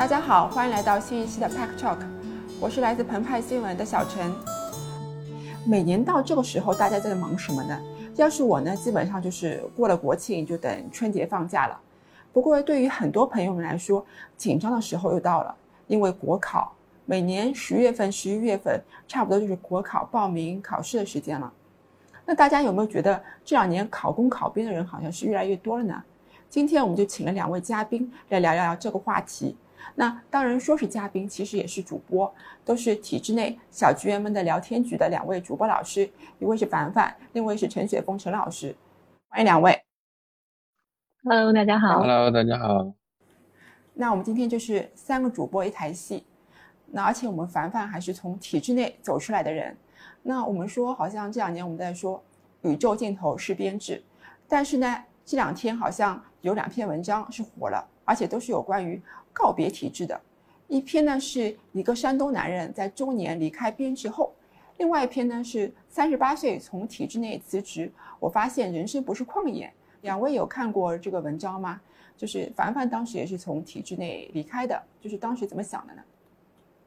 大家好，欢迎来到新一期的 Pack Talk，我是来自澎湃新闻的小陈。每年到这个时候，大家在忙什么呢？要是我呢，基本上就是过了国庆就等春节放假了。不过对于很多朋友们来说，紧张的时候又到了，因为国考每年十月份、十一月份差不多就是国考报名考试的时间了。那大家有没有觉得这两年考公考编的人好像是越来越多了呢？今天我们就请了两位嘉宾来聊聊这个话题。那当然说是嘉宾，其实也是主播，都是体制内小职员们的聊天局的两位主播老师，一位是凡凡，另一位是陈雪峰陈老师，欢迎两位。Hello，大家好。Hello，大家好。那我们今天就是三个主播一台戏，那而且我们凡凡还是从体制内走出来的人。那我们说，好像这两年我们在说宇宙尽头是编制，但是呢，这两天好像有两篇文章是火了，而且都是有关于。告别体制的一篇呢，是一个山东男人在中年离开编制后；另外一篇呢是三十八岁从体制内辞职。我发现人生不是旷野。两位有看过这个文章吗？就是凡凡当时也是从体制内离开的，就是当时怎么想的呢？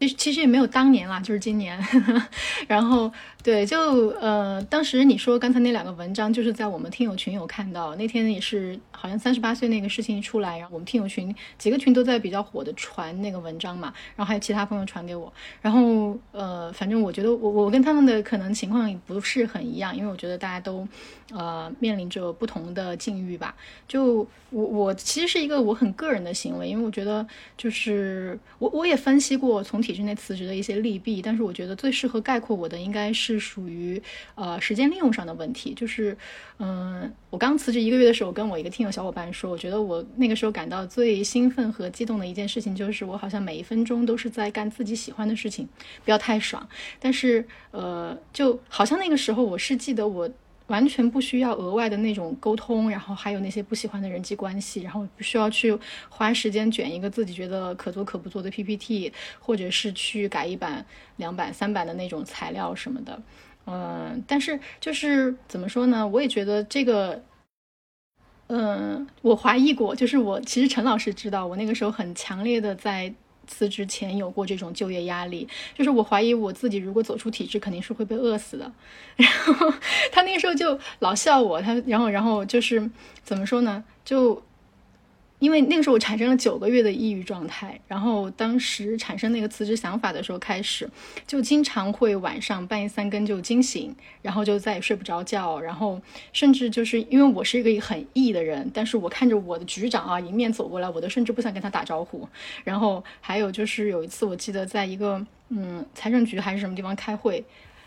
其实其实也没有当年啦，就是今年。然后对，就呃，当时你说刚才那两个文章，就是在我们听友群有看到。那天也是好像三十八岁那个事情一出来，然后我们听友群几个群都在比较火的传那个文章嘛。然后还有其他朋友传给我。然后呃，反正我觉得我我跟他们的可能情况也不是很一样，因为我觉得大家都呃面临着不同的境遇吧。就我我其实是一个我很个人的行为，因为我觉得就是我我也分析过从体之内辞职的一些利弊，但是我觉得最适合概括我的应该是属于呃时间利用上的问题。就是，嗯，我刚辞职一个月的时候，跟我一个听友小伙伴说，我觉得我那个时候感到最兴奋和激动的一件事情，就是我好像每一分钟都是在干自己喜欢的事情，不要太爽。但是，呃，就好像那个时候，我是记得我。完全不需要额外的那种沟通，然后还有那些不喜欢的人际关系，然后不需要去花时间卷一个自己觉得可做可不做的 PPT，或者是去改一版、两版、三版的那种材料什么的。嗯，但是就是怎么说呢？我也觉得这个，嗯，我怀疑过，就是我其实陈老师知道，我那个时候很强烈的在。辞职前有过这种就业压力，就是我怀疑我自己如果走出体制，肯定是会被饿死的。然后他那个时候就老笑我，他然后然后就是怎么说呢？就。因为那个时候我产生了九个月的抑郁状态，然后当时产生那个辞职想法的时候开始，就经常会晚上半夜三更就惊醒，然后就再也睡不着觉，然后甚至就是因为我是一个很 E 的人，但是我看着我的局长啊迎面走过来，我都甚至不想跟他打招呼。然后还有就是有一次我记得在一个嗯财政局还是什么地方开会，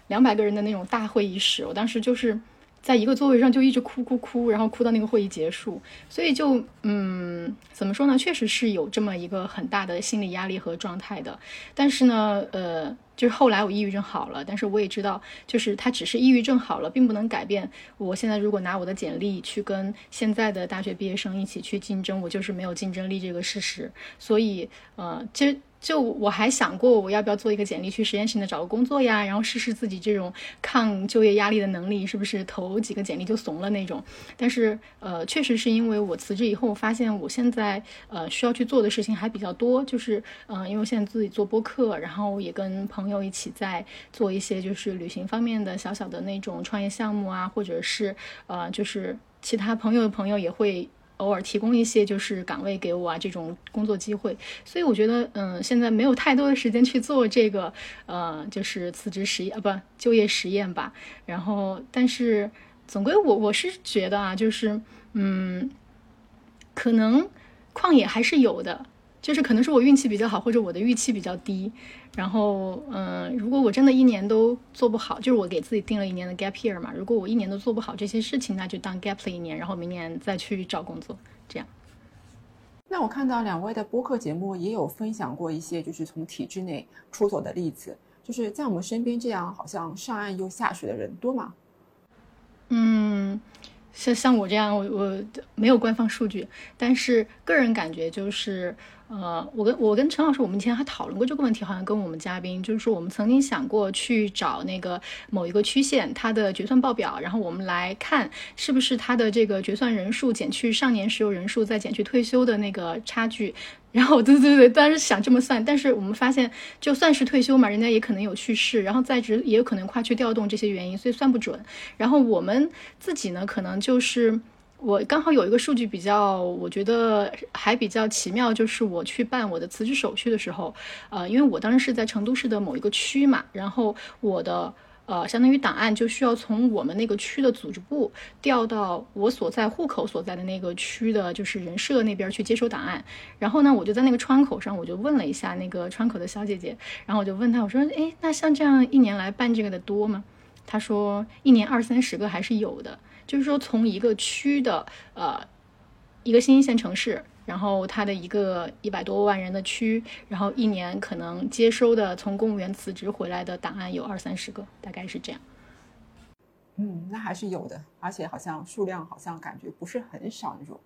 两百个人的那种大会议室，我当时就是。在一个座位上就一直哭哭哭，然后哭到那个会议结束，所以就嗯，怎么说呢？确实是有这么一个很大的心理压力和状态的。但是呢，呃，就是后来我抑郁症好了，但是我也知道，就是它只是抑郁症好了，并不能改变我现在如果拿我的简历去跟现在的大学毕业生一起去竞争，我就是没有竞争力这个事实。所以，呃，其实。就我还想过我要不要做一个简历去实验性的找个工作呀，然后试试自己这种抗就业压力的能力是不是投几个简历就怂了那种。但是呃，确实是因为我辞职以后发现我现在呃需要去做的事情还比较多，就是嗯，因为现在自己做播客，然后也跟朋友一起在做一些就是旅行方面的小小的那种创业项目啊，或者是呃就是其他朋友的朋友也会。偶尔提供一些就是岗位给我啊，这种工作机会，所以我觉得，嗯，现在没有太多的时间去做这个，呃，就是辞职实验啊，不，就业实验吧。然后，但是总归我我是觉得啊，就是，嗯，可能旷野还是有的。就是可能是我运气比较好，或者我的预期比较低，然后嗯，如果我真的一年都做不好，就是我给自己定了一年的 gap year 嘛，如果我一年都做不好这些事情，那就当 gap 了一年，然后明年再去找工作，这样。那我看到两位的播客节目也有分享过一些就是从体制内出走的例子，就是在我们身边这样好像上岸又下水的人多吗？嗯。像像我这样，我我没有官方数据，但是个人感觉就是，呃，我跟我跟陈老师，我们以前还讨论过这个问题，好像跟我们嘉宾，就是说我们曾经想过去找那个某一个区县它的决算报表，然后我们来看是不是它的这个决算人数减去上年持有人数，再减去退休的那个差距。然后对对对，当时想这么算，但是我们发现，就算是退休嘛，人家也可能有去世，然后在职也有可能跨区调动这些原因，所以算不准。然后我们自己呢，可能就是。我刚好有一个数据比较，我觉得还比较奇妙，就是我去办我的辞职手续的时候，呃，因为我当时是在成都市的某一个区嘛，然后我的呃，相当于档案就需要从我们那个区的组织部调到我所在户口所在的那个区的，就是人社那边去接收档案。然后呢，我就在那个窗口上，我就问了一下那个窗口的小姐姐，然后我就问她，我说，哎，那像这样一年来办这个的多吗？她说，一年二三十个还是有的。就是说，从一个区的呃一个新一线城市，然后它的一个一百多万人的区，然后一年可能接收的从公务员辞职回来的档案有二三十个，大概是这样。嗯，那还是有的，而且好像数量好像感觉不是很少那种。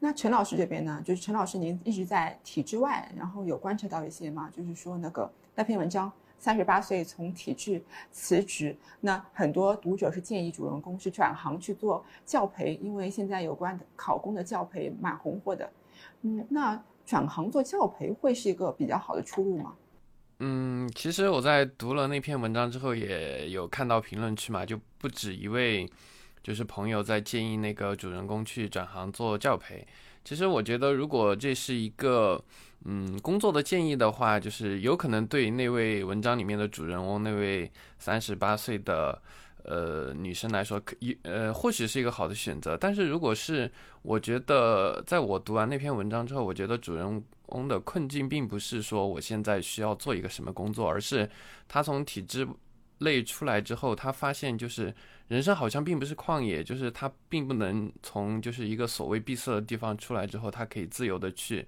那陈老师这边呢，就是陈老师您一直在体制外，然后有观察到一些吗？就是说那个那篇文章。三十八岁从体制辞职，那很多读者是建议主人公是转行去做教培，因为现在有关考公的教培蛮红火的。嗯，那转行做教培会是一个比较好的出路吗？嗯，其实我在读了那篇文章之后，也有看到评论区嘛，就不止一位就是朋友在建议那个主人公去转行做教培。其实我觉得，如果这是一个。嗯，工作的建议的话，就是有可能对那位文章里面的主人翁，那位三十八岁的呃女生来说，可呃或许是一个好的选择。但是如果是我觉得，在我读完那篇文章之后，我觉得主人翁的困境并不是说我现在需要做一个什么工作，而是他从体制内出来之后，他发现就是人生好像并不是旷野，就是他并不能从就是一个所谓闭塞的地方出来之后，他可以自由的去。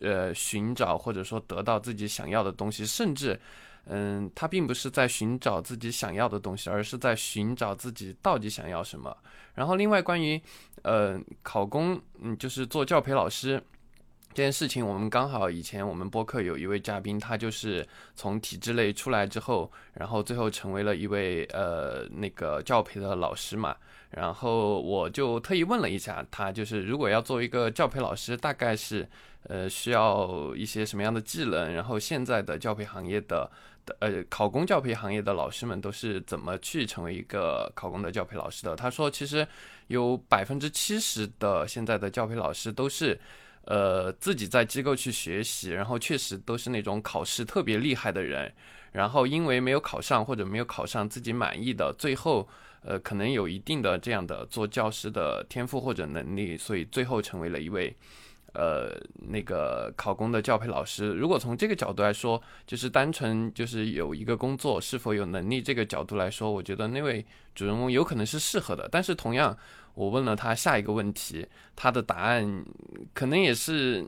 呃，寻找或者说得到自己想要的东西，甚至，嗯，他并不是在寻找自己想要的东西，而是在寻找自己到底想要什么。然后，另外关于，呃，考公，嗯，就是做教培老师这件事情，我们刚好以前我们播客有一位嘉宾，他就是从体制内出来之后，然后最后成为了一位呃那个教培的老师嘛。然后我就特意问了一下他，就是如果要做一个教培老师，大概是。呃，需要一些什么样的技能？然后现在的教培行业的呃考公教培行业的老师们都是怎么去成为一个考公的教培老师的？他说，其实有百分之七十的现在的教培老师都是呃自己在机构去学习，然后确实都是那种考试特别厉害的人，然后因为没有考上或者没有考上自己满意的，最后呃可能有一定的这样的做教师的天赋或者能力，所以最后成为了一位。呃，那个考公的教培老师，如果从这个角度来说，就是单纯就是有一个工作是否有能力这个角度来说，我觉得那位主人公有可能是适合的。但是同样，我问了他下一个问题，他的答案可能也是，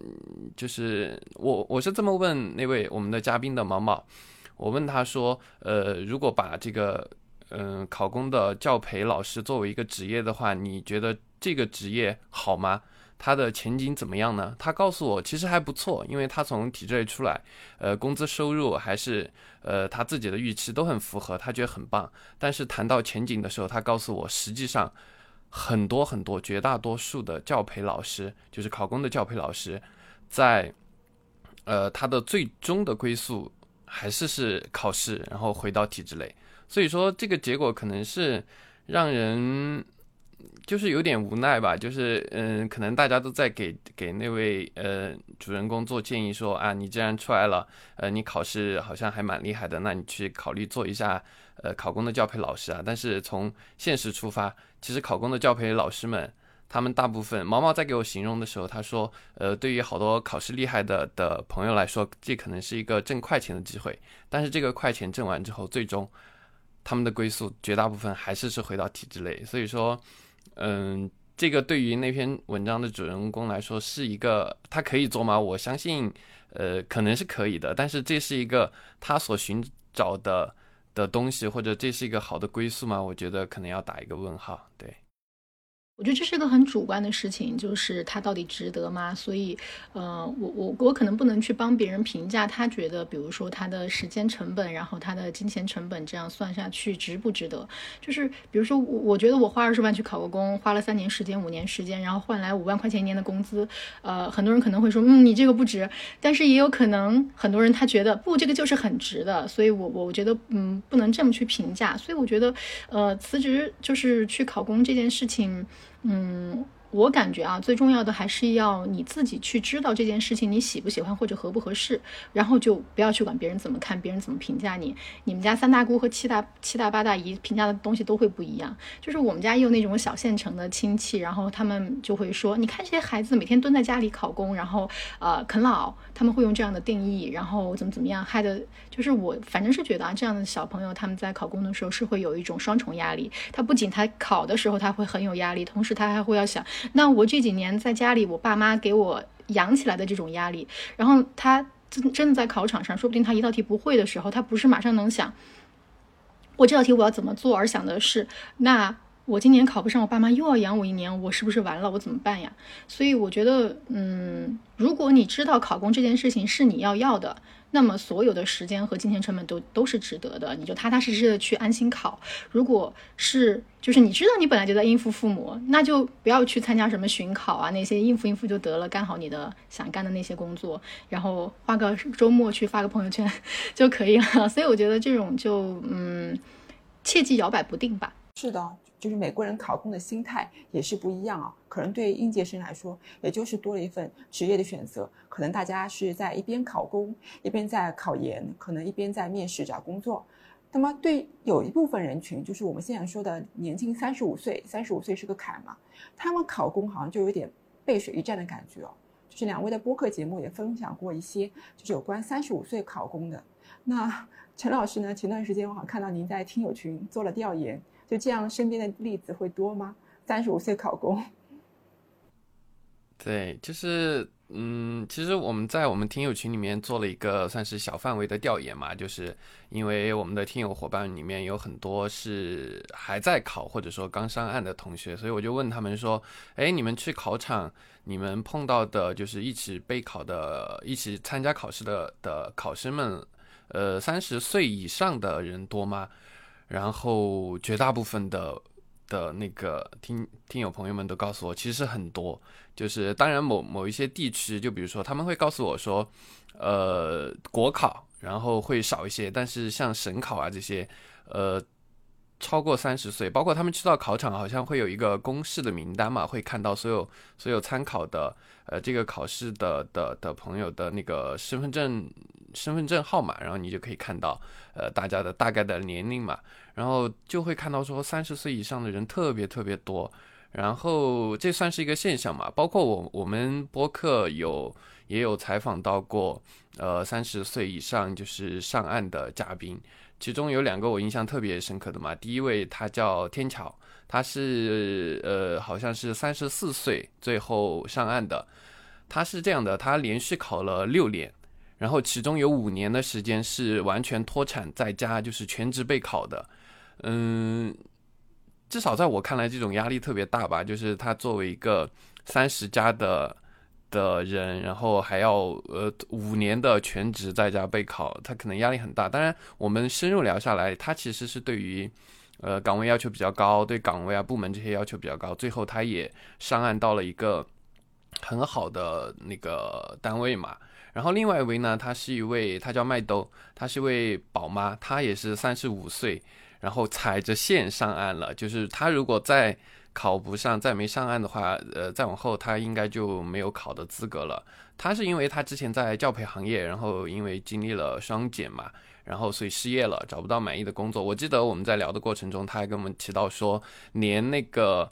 就是我我是这么问那位我们的嘉宾的毛毛，我问他说，呃，如果把这个嗯考公的教培老师作为一个职业的话，你觉得这个职业好吗？他的前景怎么样呢？他告诉我，其实还不错，因为他从体制内出来，呃，工资收入还是呃他自己的预期都很符合，他觉得很棒。但是谈到前景的时候，他告诉我，实际上很多很多绝大多数的教培老师，就是考公的教培老师，在呃他的最终的归宿还是是考试，然后回到体制内。所以说，这个结果可能是让人。就是有点无奈吧，就是嗯，可能大家都在给给那位呃主人公做建议，说啊，你既然出来了，呃，你考试好像还蛮厉害的，那你去考虑做一下呃考公的教培老师啊。但是从现实出发，其实考公的教培老师们，他们大部分毛毛在给我形容的时候，他说，呃，对于好多考试厉害的的朋友来说，这可能是一个挣快钱的机会。但是这个快钱挣完之后，最终他们的归宿绝大部分还是是回到体制内，所以说。嗯，这个对于那篇文章的主人公来说是一个，他可以做吗？我相信，呃，可能是可以的。但是这是一个他所寻找的的东西，或者这是一个好的归宿吗？我觉得可能要打一个问号。对。我觉得这是个很主观的事情，就是他到底值得吗？所以，呃，我我我可能不能去帮别人评价他觉得，比如说他的时间成本，然后他的金钱成本这样算下去值不值得？就是比如说，我我觉得我花二十万去考个公，花了三年时间、五年时间，然后换来五万块钱一年的工资，呃，很多人可能会说，嗯，你这个不值。但是也有可能很多人他觉得不，这个就是很值的。所以我我觉得，嗯，不能这么去评价。所以我觉得，呃，辞职就是去考公这件事情。嗯，我感觉啊，最重要的还是要你自己去知道这件事情你喜不喜欢或者合不合适，然后就不要去管别人怎么看，别人怎么评价你。你们家三大姑和七大七大八大姨评价的东西都会不一样。就是我们家也有那种小县城的亲戚，然后他们就会说，你看这些孩子每天蹲在家里考公，然后呃啃老，他们会用这样的定义，然后怎么怎么样，害得就是我反正是觉得啊，这样的小朋友他们在考公的时候是会有一种双重压力。他不仅他考的时候他会很有压力，同时他还会要想。那我这几年在家里，我爸妈给我养起来的这种压力，然后他真真的在考场上，说不定他一道题不会的时候，他不是马上能想，我这道题我要怎么做，而想的是，那我今年考不上，我爸妈又要养我一年，我是不是完了？我怎么办呀？所以我觉得，嗯，如果你知道考公这件事情是你要要的。那么所有的时间和金钱成本都都是值得的，你就踏踏实实的去安心考。如果是就是你知道你本来就在应付父母，那就不要去参加什么巡考啊，那些应付应付就得了，干好你的想干的那些工作，然后花个周末去发个朋友圈 就可以了。所以我觉得这种就嗯，切记摇摆不定吧。是的。就是美国人考公的心态也是不一样啊，可能对应届生来说，也就是多了一份职业的选择。可能大家是在一边考公，一边在考研，可能一边在面试找工作。那么对有一部分人群，就是我们现在说的年轻三十五岁，三十五岁是个坎嘛，他们考公好像就有点背水一战的感觉哦。就是两位的播客节目也分享过一些，就是有关三十五岁考公的。那陈老师呢？前段时间我好像看到您在听友群做了调研。就这样，身边的例子会多吗？三十五岁考公，对，就是，嗯，其实我们在我们听友群里面做了一个算是小范围的调研嘛，就是因为我们的听友伙伴里面有很多是还在考或者说刚上岸的同学，所以我就问他们说，哎，你们去考场，你们碰到的就是一起备考的、一起参加考试的的考生们，呃，三十岁以上的人多吗？然后绝大部分的的那个听听友朋友们都告诉我，其实很多，就是当然某某一些地区，就比如说他们会告诉我说，呃，国考然后会少一些，但是像省考啊这些，呃，超过三十岁，包括他们去到考场，好像会有一个公示的名单嘛，会看到所有所有参考的呃这个考试的的的朋友的那个身份证。身份证号码，然后你就可以看到，呃，大家的大概的年龄嘛，然后就会看到说三十岁以上的人特别特别多，然后这算是一个现象嘛。包括我我们播客有也有采访到过，呃，三十岁以上就是上岸的嘉宾，其中有两个我印象特别深刻的嘛。第一位他叫天桥，他是呃好像是三十四岁最后上岸的，他是这样的，他连续考了六年。然后其中有五年的时间是完全脱产在家，就是全职备考的。嗯，至少在我看来，这种压力特别大吧。就是他作为一个三十加的的人，然后还要呃五年的全职在家备考，他可能压力很大。当然，我们深入聊下来，他其实是对于呃岗位要求比较高，对岗位啊部门这些要求比较高。最后他也上岸到了一个很好的那个单位嘛。然后另外一位呢，她是一位，她叫麦兜，她是一位宝妈，她也是三十五岁，然后踩着线上岸了。就是她如果再考不上，再没上岸的话，呃，再往后她应该就没有考的资格了。她是因为她之前在教培行业，然后因为经历了双减嘛，然后所以失业了，找不到满意的工作。我记得我们在聊的过程中，她还跟我们提到说，连那个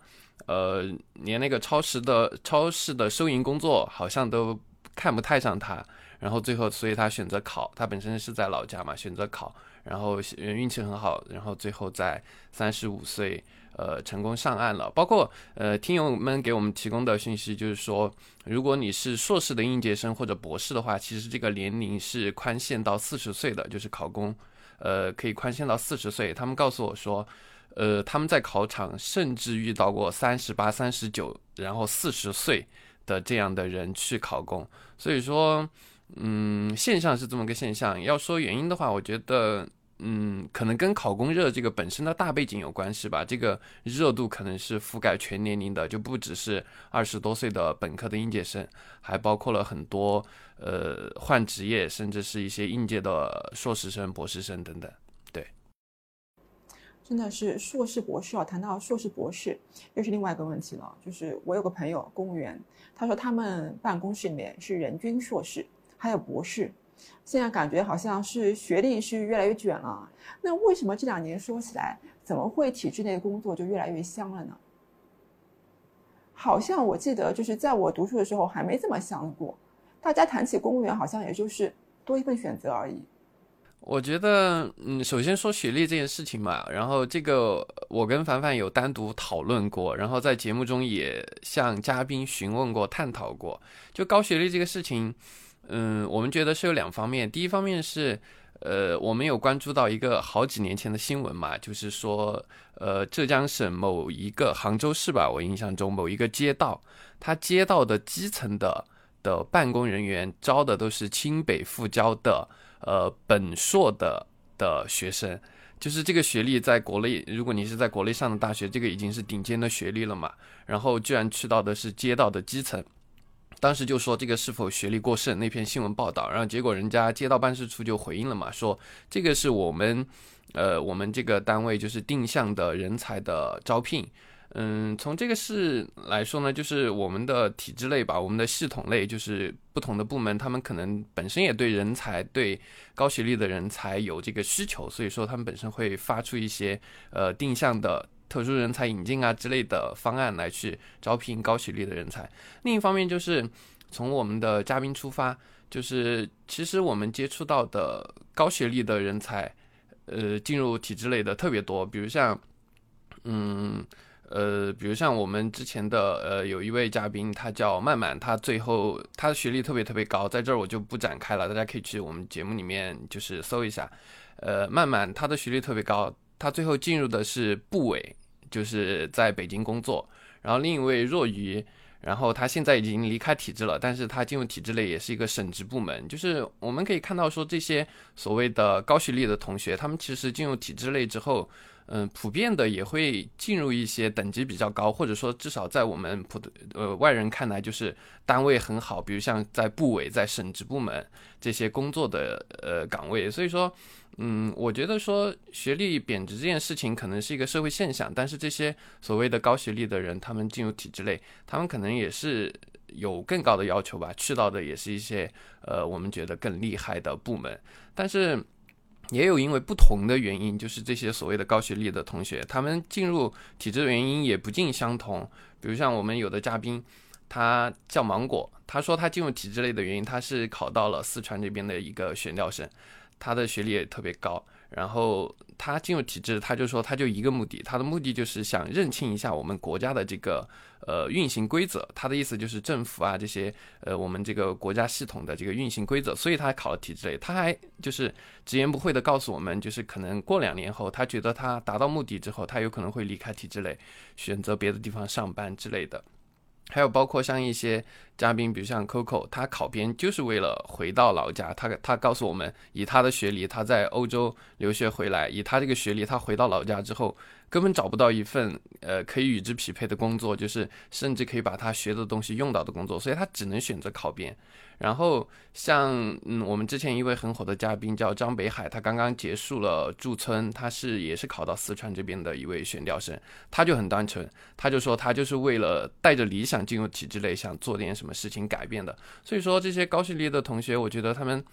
呃，连那个超市的超市的收银工作好像都。看不太上他，然后最后，所以他选择考。他本身是在老家嘛，选择考，然后运气很好，然后最后在三十五岁，呃，成功上岸了。包括呃，听友们给我们提供的信息就是说，如果你是硕士的应届生或者博士的话，其实这个年龄是宽限到四十岁的，就是考公，呃，可以宽限到四十岁。他们告诉我说，呃，他们在考场甚至遇到过三十八、三十九，然后四十岁的这样的人去考公。所以说，嗯，现象是这么个现象。要说原因的话，我觉得。嗯，可能跟考公热这个本身的大背景有关系吧。这个热度可能是覆盖全年龄的，就不只是二十多岁的本科的应届生，还包括了很多呃换职业，甚至是一些应届的硕士生、博士生等等。真的是硕士、博士啊。谈到硕士、博士，又是另外一个问题了。就是我有个朋友，公务员，他说他们办公室里面是人均硕士，还有博士。现在感觉好像是学历是越来越卷了，那为什么这两年说起来，怎么会体制内工作就越来越香了呢？好像我记得就是在我读书的时候还没这么香过，大家谈起公务员好像也就是多一份选择而已。我觉得，嗯，首先说学历这件事情嘛，然后这个我跟凡凡有单独讨论过，然后在节目中也向嘉宾询问过、探讨过，就高学历这个事情。嗯，我们觉得是有两方面。第一方面是，呃，我们有关注到一个好几年前的新闻嘛，就是说，呃，浙江省某一个杭州市吧，我印象中某一个街道，它街道的基层的的办公人员招的都是清北复交的，呃，本硕的的学生，就是这个学历在国内，如果你是在国内上的大学，这个已经是顶尖的学历了嘛，然后居然去到的是街道的基层。当时就说这个是否学历过剩那篇新闻报道，然后结果人家街道办事处就回应了嘛，说这个是我们，呃，我们这个单位就是定向的人才的招聘，嗯，从这个事来说呢，就是我们的体制类吧，我们的系统类就是不同的部门，他们可能本身也对人才对高学历的人才有这个需求，所以说他们本身会发出一些呃定向的。特殊人才引进啊之类的方案来去招聘高学历的人才。另一方面就是从我们的嘉宾出发，就是其实我们接触到的高学历的人才，呃，进入体制类的特别多。比如像，嗯，呃，比如像我们之前的呃有一位嘉宾，他叫曼曼，他最后他的学历特别特别高，在这儿我就不展开了，大家可以去我们节目里面就是搜一下。呃，曼曼他的学历特别高，他最后进入的是部委。就是在北京工作，然后另一位若愚，然后他现在已经离开体制了，但是他进入体制内也是一个省直部门。就是我们可以看到说这些所谓的高学历的同学，他们其实进入体制内之后，嗯，普遍的也会进入一些等级比较高，或者说至少在我们普呃外人看来就是单位很好，比如像在部委、在省直部门这些工作的呃岗位，所以说。嗯，我觉得说学历贬值这件事情可能是一个社会现象，但是这些所谓的高学历的人，他们进入体制内，他们可能也是有更高的要求吧，去到的也是一些呃我们觉得更厉害的部门，但是也有因为不同的原因，就是这些所谓的高学历的同学，他们进入体制的原因也不尽相同。比如像我们有的嘉宾，他叫芒果，他说他进入体制类的原因，他是考到了四川这边的一个选调生。他的学历也特别高，然后他进入体制，他就说他就一个目的，他的目的就是想认清一下我们国家的这个呃运行规则。他的意思就是政府啊这些呃我们这个国家系统的这个运行规则，所以他考了体制类。他还就是直言不讳的告诉我们，就是可能过两年后，他觉得他达到目的之后，他有可能会离开体制类，选择别的地方上班之类的。还有包括像一些嘉宾，比如像 Coco，他考编就是为了回到老家。他他告诉我们，以他的学历，他在欧洲留学回来，以他这个学历，他回到老家之后。根本找不到一份呃可以与之匹配的工作，就是甚至可以把他学的东西用到的工作，所以他只能选择考编。然后像嗯我们之前一位很火的嘉宾叫张北海，他刚刚结束了驻村，他是也是考到四川这边的一位选调生，他就很单纯，他就说他就是为了带着理想进入体制内，想做点什么事情改变的。所以说这些高学历的同学，我觉得他们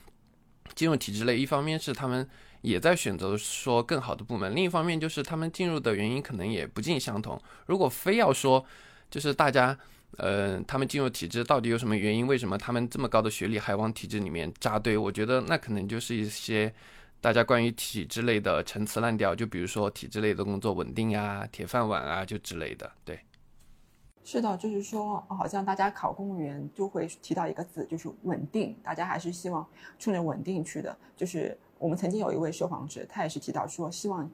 进入体制内，一方面是他们。也在选择说更好的部门，另一方面就是他们进入的原因可能也不尽相同。如果非要说，就是大家，呃，他们进入体制到底有什么原因？为什么他们这么高的学历还往体制里面扎堆？我觉得那可能就是一些大家关于体制类的陈词滥调，就比如说体制类的工作稳定呀、铁饭碗啊，就之类的。对，是的，就是说，好像大家考公务员就会提到一个字，就是稳定，大家还是希望冲着稳定去的，就是。我们曾经有一位受访者，他也是提到说，希望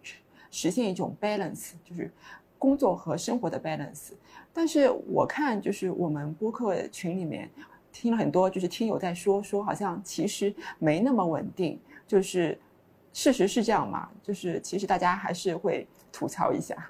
实现一种 balance，就是工作和生活的 balance。但是我看就是我们播客群里面听了很多，就是听友在说说，好像其实没那么稳定。就是事实是这样嘛？就是其实大家还是会吐槽一下。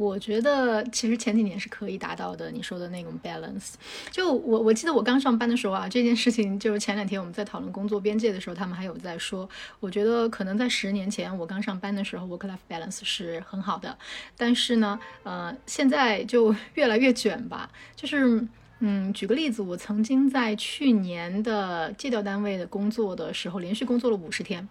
我觉得其实前几年是可以达到的，你说的那种 balance。就我我记得我刚上班的时候啊，这件事情就是前两天我们在讨论工作边界的时候，他们还有在说。我觉得可能在十年前我刚上班的时候，work life balance 是很好的。但是呢，呃，现在就 越来越卷吧。就是，嗯，举个例子，我曾经在去年的借调单位的工作的时候，连续工作了五十天，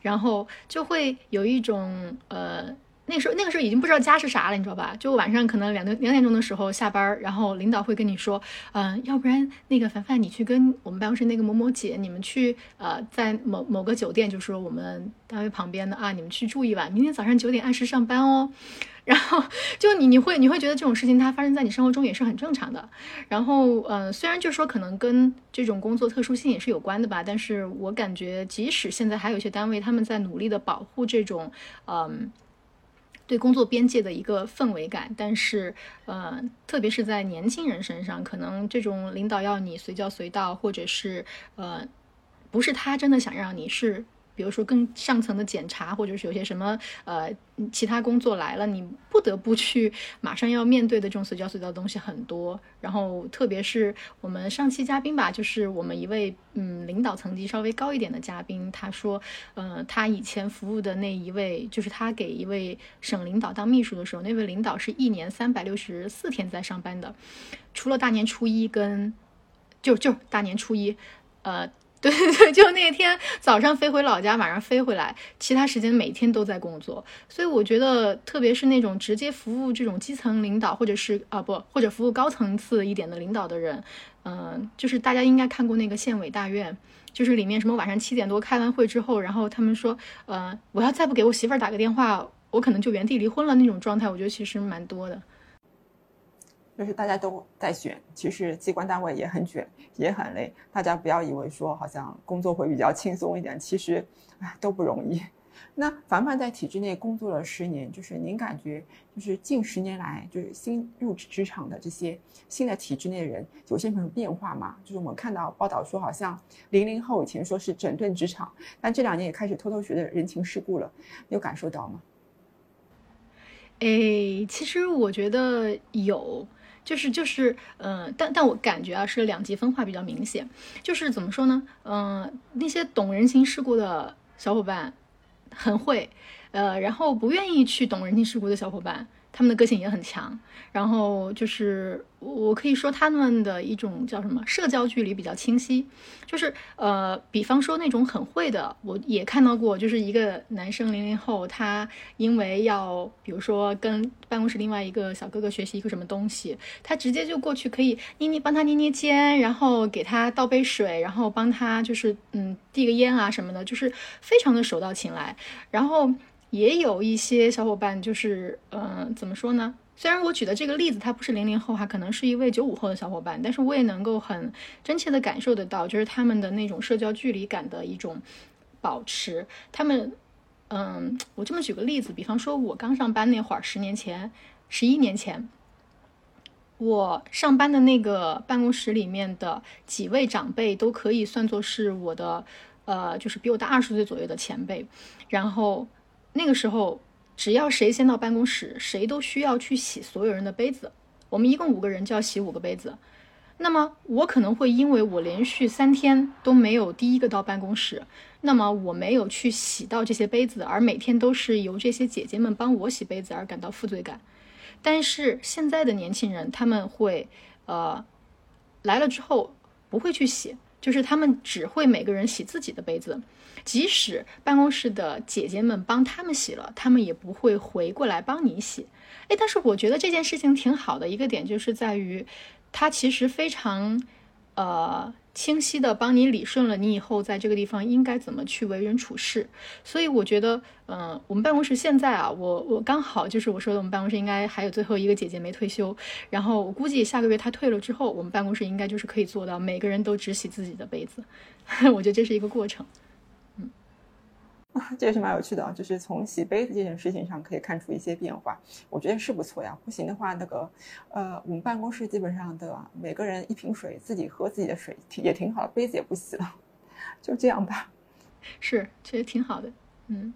然后就会有一种呃。那时候那个时候已经不知道家是啥了，你知道吧？就晚上可能两两两点钟的时候下班，然后领导会跟你说，嗯，要不然那个凡凡，你去跟我们办公室那个某某姐，你们去呃，在某某个酒店，就说我们单位旁边的啊，你们去住一晚，明天早上九点按时上班哦。然后就你你会你会觉得这种事情它发生在你生活中也是很正常的。然后嗯，虽然就说可能跟这种工作特殊性也是有关的吧，但是我感觉即使现在还有一些单位他们在努力的保护这种嗯。对工作边界的一个氛围感，但是，呃，特别是在年轻人身上，可能这种领导要你随叫随到，或者是，呃，不是他真的想让你是。比如说更上层的检查，或者是有些什么呃其他工作来了，你不得不去马上要面对的这种随叫随到的东西很多。然后特别是我们上期嘉宾吧，就是我们一位嗯领导层级稍微高一点的嘉宾，他说，呃，他以前服务的那一位，就是他给一位省领导当秘书的时候，那位领导是一年三百六十四天在上班的，除了大年初一跟就就大年初一，呃。对 对，就那天早上飞回老家，晚上飞回来，其他时间每天都在工作。所以我觉得，特别是那种直接服务这种基层领导，或者是啊不，或者服务高层次一点的领导的人，嗯，就是大家应该看过那个县委大院，就是里面什么晚上七点多开完会之后，然后他们说，呃，我要再不给我媳妇儿打个电话，我可能就原地离婚了那种状态，我觉得其实蛮多的。就是大家都在选，其实机关单位也很卷，也很累。大家不要以为说好像工作会比较轻松一点，其实唉都不容易。那凡凡在体制内工作了十年，就是您感觉就是近十年来就是新入职职场的这些新的体制内的人有些什么变化吗？就是我们看到报道说，好像零零后以前说是整顿职场，但这两年也开始偷偷学的人情世故了，有感受到吗？哎，其实我觉得有。就是就是，嗯，但但我感觉啊，是两极分化比较明显。就是怎么说呢？嗯，那些懂人情世故的小伙伴很会，呃，然后不愿意去懂人情世故的小伙伴。他们的个性也很强，然后就是我可以说他们的一种叫什么社交距离比较清晰，就是呃，比方说那种很会的，我也看到过，就是一个男生零零后，他因为要比如说跟办公室另外一个小哥哥学习一个什么东西，他直接就过去可以捏捏帮他捏捏肩，然后给他倒杯水，然后帮他就是嗯递个烟啊什么的，就是非常的手到擒来，然后。也有一些小伙伴，就是，嗯，怎么说呢？虽然我举的这个例子他不是零零后哈，可能是一位九五后的小伙伴，但是我也能够很真切的感受得到，就是他们的那种社交距离感的一种保持。他们，嗯，我这么举个例子，比方说我刚上班那会儿，十年前、十一年前，我上班的那个办公室里面的几位长辈都可以算作是我的，呃，就是比我大二十岁左右的前辈，然后。那个时候，只要谁先到办公室，谁都需要去洗所有人的杯子。我们一共五个人就要洗五个杯子。那么我可能会因为我连续三天都没有第一个到办公室，那么我没有去洗到这些杯子，而每天都是由这些姐姐们帮我洗杯子而感到负罪感。但是现在的年轻人，他们会，呃，来了之后不会去洗，就是他们只会每个人洗自己的杯子。即使办公室的姐姐们帮他们洗了，他们也不会回过来帮你洗。哎，但是我觉得这件事情挺好的一个点，就是在于，它其实非常，呃，清晰的帮你理顺了你以后在这个地方应该怎么去为人处事。所以我觉得，嗯，我们办公室现在啊，我我刚好就是我说的，我们办公室应该还有最后一个姐姐没退休，然后我估计下个月她退了之后，我们办公室应该就是可以做到每个人都只洗自己的杯子。我觉得这是一个过程。这也是蛮有趣的啊，就是从洗杯子这件事情上可以看出一些变化，我觉得是不错呀。不行的话，那个，呃，我们办公室基本上的每个人一瓶水自己喝自己的水，挺也挺好，杯子也不洗了，就这样吧。是，其实挺好的。嗯，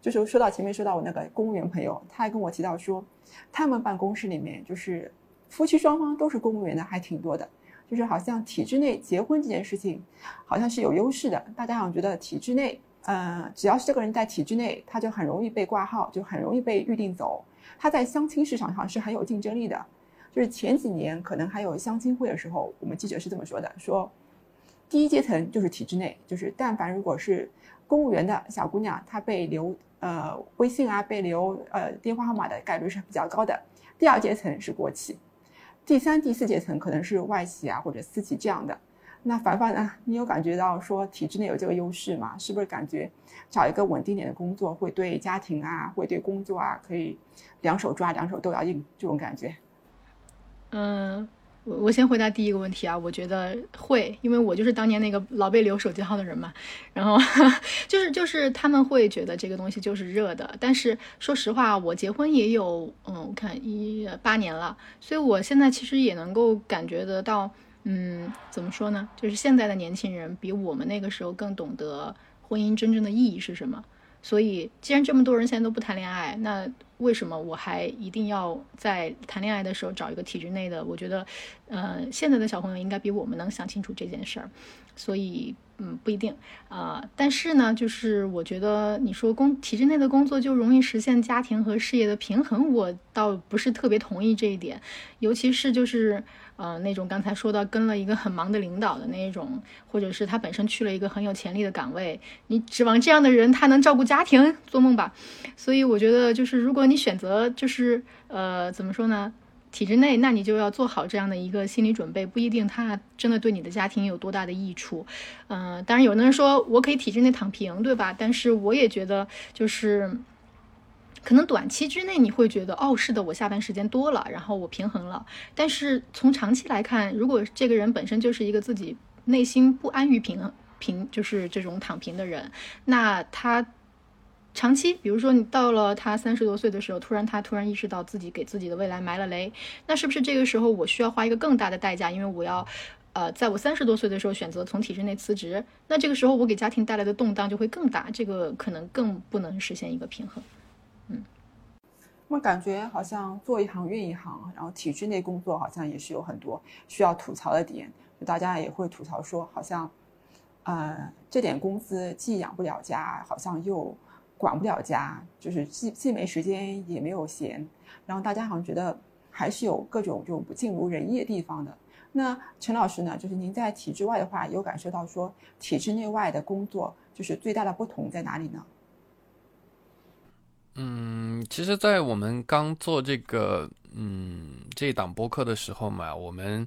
就是说到前面说到我那个公务员朋友，他还跟我提到说，他们办公室里面就是夫妻双方都是公务员的还挺多的，就是好像体制内结婚这件事情好像是有优势的，大家好像觉得体制内。呃，只要是这个人在体制内，他就很容易被挂号，就很容易被预定走。他在相亲市场上是很有竞争力的。就是前几年可能还有相亲会的时候，我们记者是这么说的：说第一阶层就是体制内，就是但凡如果是公务员的小姑娘，她被留呃微信啊，被留呃电话号码的概率是比较高的。第二阶层是国企，第三、第四阶层可能是外企啊或者私企这样的。那凡凡呢？你有感觉到说体制内有这个优势吗？是不是感觉找一个稳定点的工作，会对家庭啊，会对工作啊，可以两手抓，两手都要硬这种感觉？嗯，我我先回答第一个问题啊，我觉得会，因为我就是当年那个老被留手机号的人嘛。然后 就是就是他们会觉得这个东西就是热的，但是说实话，我结婚也有嗯，我看一八年了，所以我现在其实也能够感觉得到。嗯，怎么说呢？就是现在的年轻人比我们那个时候更懂得婚姻真正的意义是什么。所以，既然这么多人现在都不谈恋爱，那为什么我还一定要在谈恋爱的时候找一个体制内的？我觉得，呃，现在的小朋友应该比我们能想清楚这件事儿。所以，嗯，不一定啊。但是呢，就是我觉得你说工体制内的工作就容易实现家庭和事业的平衡，我倒不是特别同意这一点，尤其是就是。呃，那种刚才说到跟了一个很忙的领导的那种，或者是他本身去了一个很有潜力的岗位，你指望这样的人他能照顾家庭，做梦吧。所以我觉得，就是如果你选择就是呃怎么说呢，体制内，那你就要做好这样的一个心理准备，不一定他真的对你的家庭有多大的益处。嗯，当然有的人说我可以体制内躺平，对吧？但是我也觉得就是。可能短期之内你会觉得，哦，是的，我下班时间多了，然后我平衡了。但是从长期来看，如果这个人本身就是一个自己内心不安于平衡平，就是这种躺平的人，那他长期，比如说你到了他三十多岁的时候，突然他突然意识到自己给自己的未来埋了雷，那是不是这个时候我需要花一个更大的代价？因为我要，呃，在我三十多岁的时候选择从体制内辞职，那这个时候我给家庭带来的动荡就会更大，这个可能更不能实现一个平衡。嗯，我感觉好像做一行怨一行，然后体制内工作好像也是有很多需要吐槽的点，就大家也会吐槽说，好像，呃，这点工资既养不了家，好像又管不了家，就是既既没时间也没有闲，然后大家好像觉得还是有各种就不尽如人意的地方的。那陈老师呢，就是您在体制外的话，有感受到说体制内外的工作就是最大的不同在哪里呢？嗯，其实，在我们刚做这个嗯这档播客的时候嘛，我们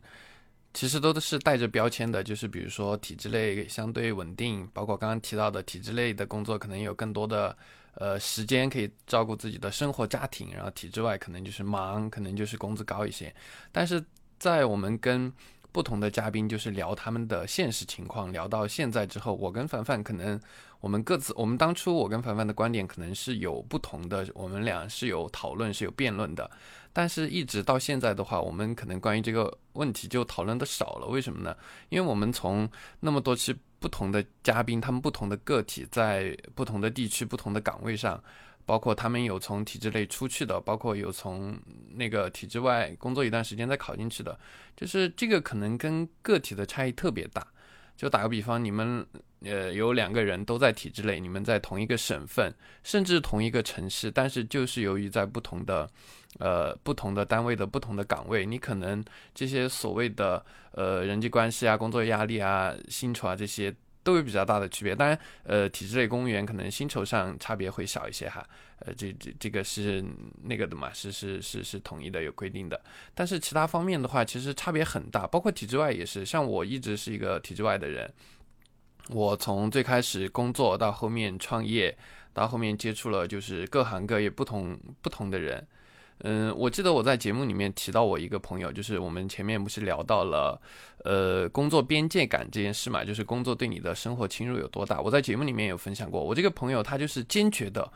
其实都是带着标签的，就是比如说体制内相对稳定，包括刚刚提到的体制内的工作可能有更多的呃时间可以照顾自己的生活家庭，然后体制外可能就是忙，可能就是工资高一些。但是在我们跟不同的嘉宾就是聊他们的现实情况，聊到现在之后，我跟凡凡可能。我们各自，我们当初我跟凡凡的观点可能是有不同的，我们俩是有讨论是有辩论的，但是一直到现在的话，我们可能关于这个问题就讨论的少了。为什么呢？因为我们从那么多期不同的嘉宾，他们不同的个体，在不同的地区、不同的岗位上，包括他们有从体制内出去的，包括有从那个体制外工作一段时间再考进去的，就是这个可能跟个体的差异特别大。就打个比方，你们呃有两个人都在体制内，你们在同一个省份，甚至同一个城市，但是就是由于在不同的呃不同的单位的不同的岗位，你可能这些所谓的呃人际关系啊、工作压力啊、薪酬啊这些。都有比较大的区别，当然，呃，体制内公务员可能薪酬上差别会小一些哈，呃，这这这个是那个的嘛，是是是是统一的有规定的，但是其他方面的话，其实差别很大，包括体制外也是，像我一直是一个体制外的人，我从最开始工作到后面创业，到后面接触了就是各行各业不同不同的人，嗯，我记得我在节目里面提到我一个朋友，就是我们前面不是聊到了，呃，工作边界感这件事嘛，就是工作对你的生活侵入有多大。我在节目里面有分享过，我这个朋友他就是坚决的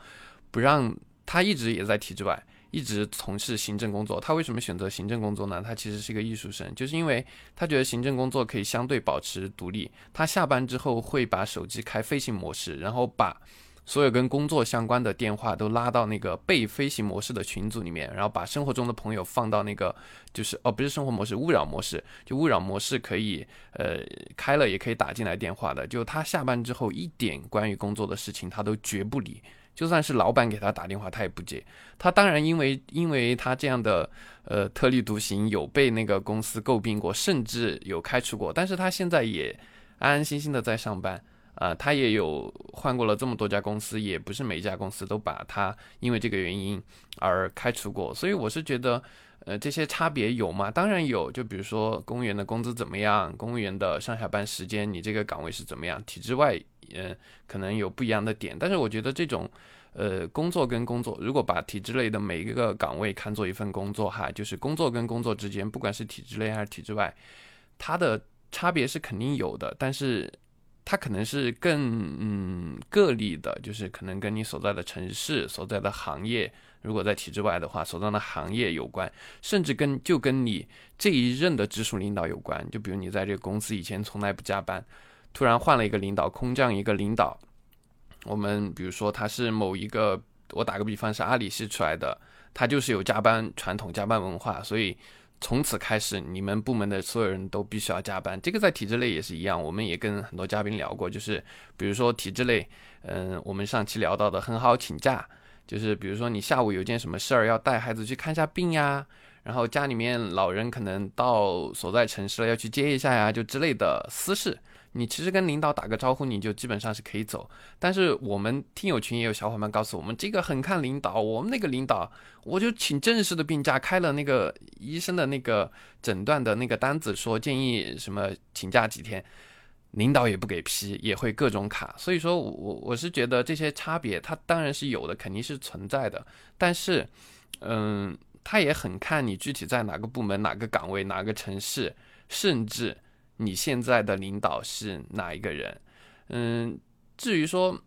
不让他一直也在体制外，一直从事行政工作。他为什么选择行政工作呢？他其实是一个艺术生，就是因为他觉得行政工作可以相对保持独立。他下班之后会把手机开飞行模式，然后把。所有跟工作相关的电话都拉到那个被飞行模式的群组里面，然后把生活中的朋友放到那个就是哦不是生活模式勿扰模式，就勿扰模式可以呃开了也可以打进来电话的。就他下班之后一点关于工作的事情他都绝不理，就算是老板给他打电话他也不接。他当然因为因为他这样的呃特立独行有被那个公司诟病过，甚至有开除过，但是他现在也安安心心的在上班。啊，他也有换过了这么多家公司，也不是每一家公司都把他因为这个原因而开除过。所以我是觉得，呃，这些差别有吗？当然有。就比如说公务员的工资怎么样，公务员的上下班时间，你这个岗位是怎么样？体制外，嗯，可能有不一样的点。但是我觉得这种，呃，工作跟工作，如果把体制内的每一个岗位看作一份工作哈，就是工作跟工作之间，不管是体制内还是体制外，它的差别是肯定有的。但是。它可能是更嗯个例的，就是可能跟你所在的城市、所在的行业，如果在体制外的话，所在的行业有关，甚至跟就跟你这一任的直属领导有关。就比如你在这个公司以前从来不加班，突然换了一个领导，空降一个领导，我们比如说他是某一个，我打个比方是阿里系出来的，他就是有加班传统、加班文化，所以。从此开始，你们部门的所有人都必须要加班。这个在体制内也是一样。我们也跟很多嘉宾聊过，就是比如说体制内，嗯，我们上期聊到的很好请假，就是比如说你下午有件什么事儿要带孩子去看一下病呀，然后家里面老人可能到所在城市了要去接一下呀，就之类的私事。你其实跟领导打个招呼，你就基本上是可以走。但是我们听友群也有小伙伴告诉我们，这个很看领导。我们那个领导，我就请正式的病假，开了那个医生的那个诊断的那个单子，说建议什么请假几天，领导也不给批，也会各种卡。所以说我我是觉得这些差别，它当然是有的，肯定是存在的。但是，嗯，他也很看你具体在哪个部门、哪个岗位、哪个城市，甚至。你现在的领导是哪一个人？嗯，至于说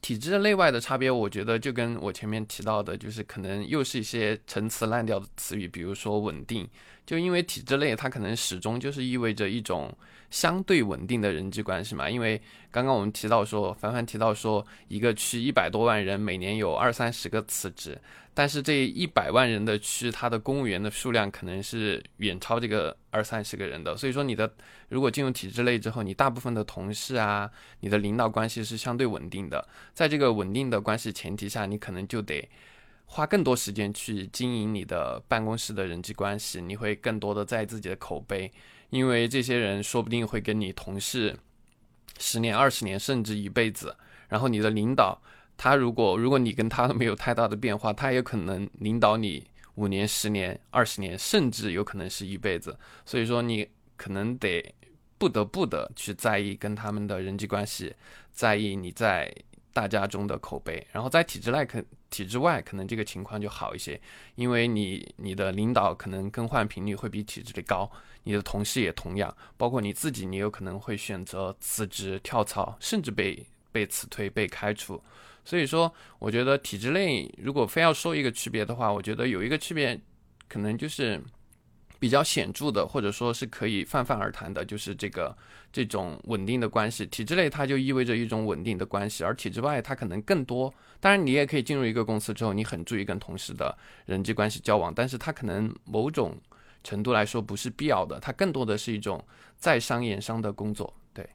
体制内外的差别，我觉得就跟我前面提到的，就是可能又是一些陈词滥调的词语，比如说稳定，就因为体制内它可能始终就是意味着一种相对稳定的人际关系嘛。因为刚刚我们提到说，凡凡提到说，一个区一百多万人，每年有二三十个辞职。但是这一百万人的区，它的公务员的数量可能是远超这个二三十个人的。所以说，你的如果进入体制内之后，你大部分的同事啊，你的领导关系是相对稳定的。在这个稳定的关系前提下，你可能就得花更多时间去经营你的办公室的人际关系。你会更多的在自己的口碑，因为这些人说不定会跟你同事十年、二十年，甚至一辈子。然后你的领导。他如果如果你跟他没有太大的变化，他也可能领导你五年、十年、二十年，甚至有可能是一辈子。所以说，你可能得不得不的去在意跟他们的人际关系，在意你在大家中的口碑。然后在体制内可体制外，可能这个情况就好一些，因为你你的领导可能更换频率会比体制内高，你的同事也同样，包括你自己，你有可能会选择辞职、跳槽，甚至被被辞退、被开除。所以说，我觉得体制内如果非要说一个区别的话，我觉得有一个区别，可能就是比较显著的，或者说是可以泛泛而谈的，就是这个这种稳定的关系。体制内它就意味着一种稳定的关系，而体制外它可能更多。当然，你也可以进入一个公司之后，你很注意跟同事的人际关系交往，但是它可能某种程度来说不是必要的，它更多的是一种在商言商的工作。对。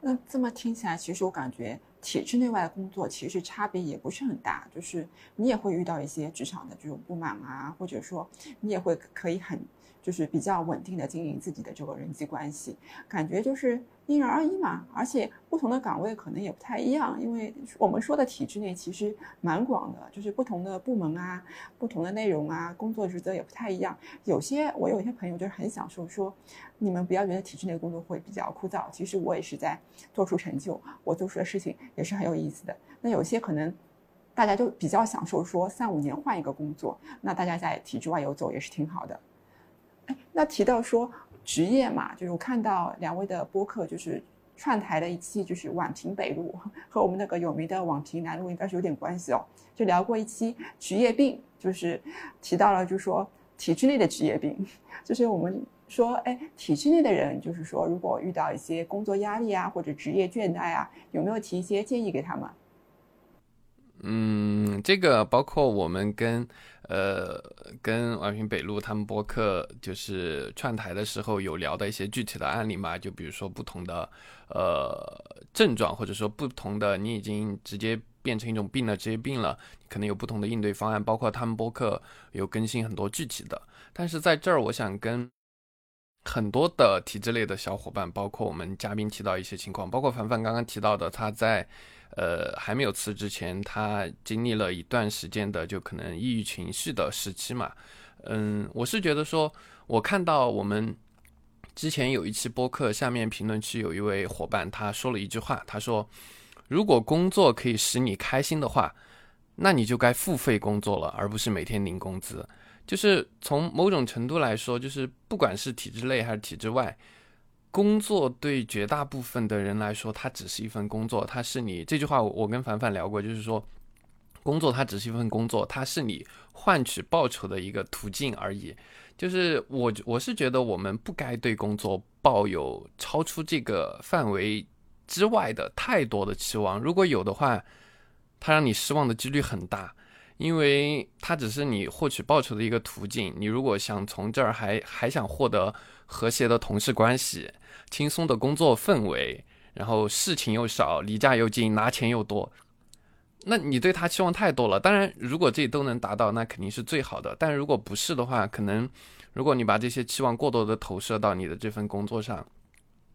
那这么听起来，其实我感觉。体制内外工作其实差别也不是很大，就是你也会遇到一些职场的这种不满啊，或者说你也会可以很。就是比较稳定的经营自己的这个人际关系，感觉就是因人而异嘛，而且不同的岗位可能也不太一样，因为我们说的体制内其实蛮广的，就是不同的部门啊、不同的内容啊、工作职责也不太一样。有些我有些朋友就是很享受，说你们不要觉得体制内工作会比较枯燥，其实我也是在做出成就，我做出的事情也是很有意思的。那有些可能。大家都比较享受说三五年换一个工作，那大家在体制外游走也是挺好的。那提到说职业嘛，就是我看到两位的播客，就是串台的一期，就是宛平北路和我们那个有名的宛平南路应该是有点关系哦，就聊过一期职业病，就是提到了就是说体制内的职业病，就是我们说哎体制内的人，就是说如果遇到一些工作压力啊或者职业倦怠啊，有没有提一些建议给他们？嗯，这个包括我们跟呃跟宛平北路他们播客就是串台的时候有聊的一些具体的案例嘛，就比如说不同的呃症状，或者说不同的你已经直接变成一种病的职业病了，可能有不同的应对方案。包括他们播客有更新很多具体的，但是在这儿我想跟很多的体制类的小伙伴，包括我们嘉宾提到一些情况，包括凡凡刚刚提到的他在。呃，还没有辞职前，他经历了一段时间的就可能抑郁情绪的时期嘛。嗯，我是觉得说，我看到我们之前有一期播客下面评论区有一位伙伴，他说了一句话，他说：“如果工作可以使你开心的话，那你就该付费工作了，而不是每天领工资。”就是从某种程度来说，就是不管是体制内还是体制外。工作对绝大部分的人来说，它只是一份工作。它是你这句话，我跟凡凡聊过，就是说，工作它只是一份工作，它是你换取报酬的一个途径而已。就是我我是觉得，我们不该对工作抱有超出这个范围之外的太多的期望。如果有的话，它让你失望的几率很大，因为它只是你获取报酬的一个途径。你如果想从这儿还还想获得和谐的同事关系。轻松的工作氛围，然后事情又少，离家又近，拿钱又多，那你对他期望太多了。当然，如果这都能达到，那肯定是最好的。但如果不是的话，可能如果你把这些期望过多的投射到你的这份工作上，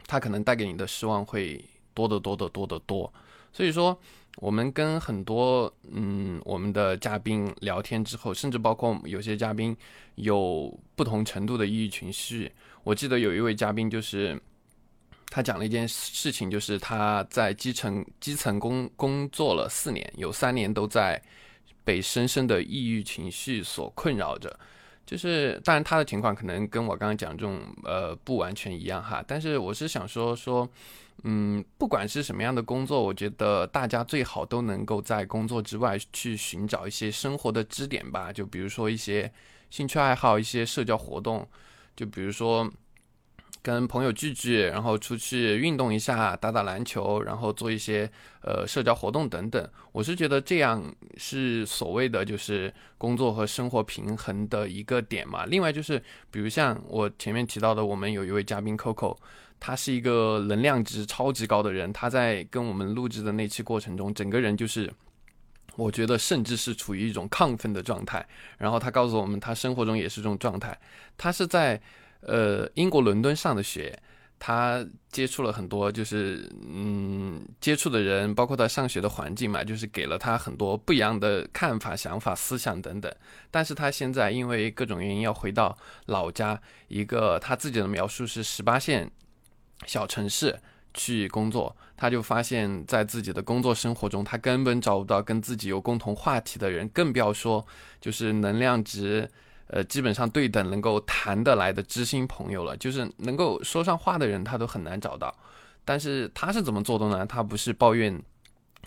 他可能带给你的失望会多得多得多得多。所以说，我们跟很多嗯我们的嘉宾聊天之后，甚至包括有些嘉宾有不同程度的抑郁情绪。我记得有一位嘉宾就是。他讲了一件事情，就是他在基层基层工工作了四年，有三年都在被深深的抑郁情绪所困扰着。就是，当然他的情况可能跟我刚刚讲这种呃不完全一样哈。但是我是想说说，嗯，不管是什么样的工作，我觉得大家最好都能够在工作之外去寻找一些生活的支点吧。就比如说一些兴趣爱好，一些社交活动，就比如说。跟朋友聚聚，然后出去运动一下，打打篮球，然后做一些呃社交活动等等。我是觉得这样是所谓的就是工作和生活平衡的一个点嘛。另外就是，比如像我前面提到的，我们有一位嘉宾 Coco，他是一个能量值超级高的人。他在跟我们录制的那期过程中，整个人就是我觉得甚至是处于一种亢奋的状态。然后他告诉我们，他生活中也是这种状态。他是在。呃，英国伦敦上的学，他接触了很多，就是嗯，接触的人，包括他上学的环境嘛，就是给了他很多不一样的看法、想法、思想等等。但是他现在因为各种原因要回到老家，一个他自己的描述是十八线小城市去工作，他就发现，在自己的工作生活中，他根本找不到跟自己有共同话题的人，更不要说就是能量值。呃，基本上对等能够谈得来的知心朋友了，就是能够说上话的人，他都很难找到。但是他是怎么做的呢？他不是抱怨